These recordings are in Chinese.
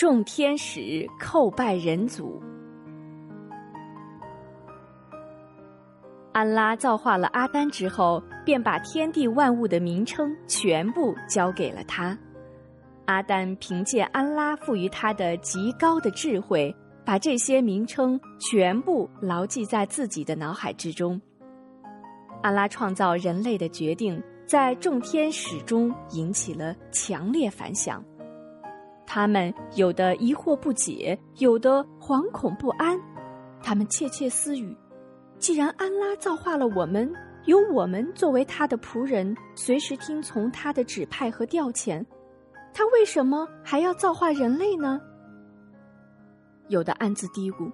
众天使叩拜人祖。安拉造化了阿丹之后，便把天地万物的名称全部交给了他。阿丹凭借安拉赋予他的极高的智慧，把这些名称全部牢记在自己的脑海之中。阿拉创造人类的决定，在众天使中引起了强烈反响。他们有的疑惑不解，有的惶恐不安。他们窃窃私语：既然安拉造化了我们，由我们作为他的仆人，随时听从他的指派和调遣，他为什么还要造化人类呢？有的暗自嘀咕。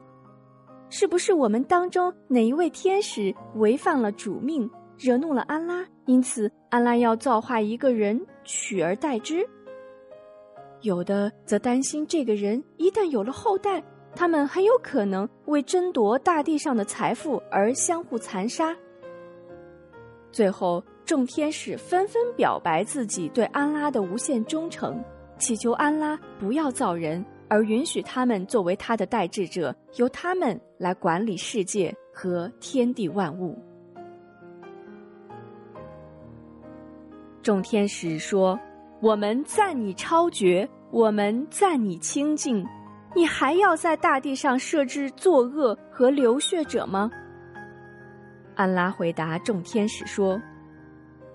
是不是我们当中哪一位天使违反了主命，惹怒了安拉？因此，安拉要造化一个人取而代之。有的则担心，这个人一旦有了后代，他们很有可能为争夺大地上的财富而相互残杀。最后，众天使纷纷表白自己对安拉的无限忠诚，祈求安拉不要造人。而允许他们作为他的代志者，由他们来管理世界和天地万物。众天使说：“我们赞你超绝，我们赞你清净，你还要在大地上设置作恶和流血者吗？”安拉回答众天使说：“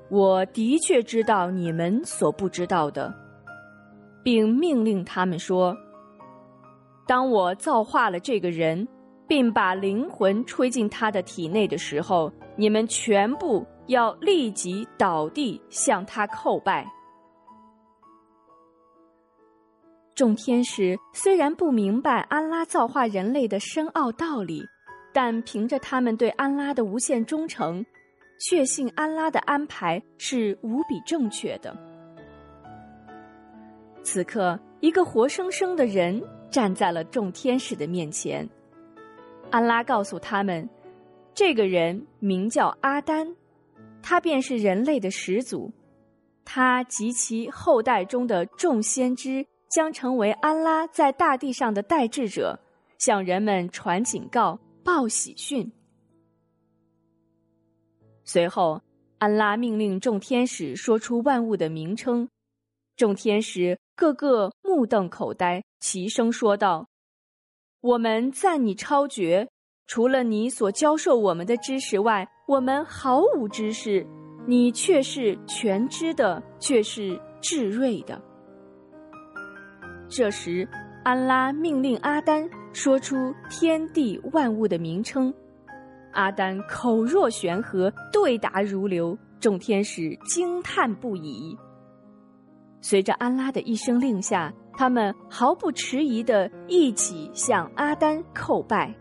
我的确知道你们所不知道的，并命令他们说。”当我造化了这个人，并把灵魂吹进他的体内的时候，你们全部要立即倒地向他叩拜。众天使虽然不明白安拉造化人类的深奥道理，但凭着他们对安拉的无限忠诚，确信安拉的安排是无比正确的。此刻，一个活生生的人。站在了众天使的面前，安拉告诉他们，这个人名叫阿丹，他便是人类的始祖，他及其后代中的众先知将成为安拉在大地上的代志者，向人们传警告、报喜讯。随后，安拉命令众天使说出万物的名称，众天使个个目瞪口呆。齐声说道：“我们赞你超绝，除了你所教授我们的知识外，我们毫无知识。你却是全知的，却是至睿的。”这时，安拉命令阿丹说出天地万物的名称，阿丹口若悬河，对答如流，众天使惊叹不已。随着安拉的一声令下。他们毫不迟疑的一起向阿丹叩拜。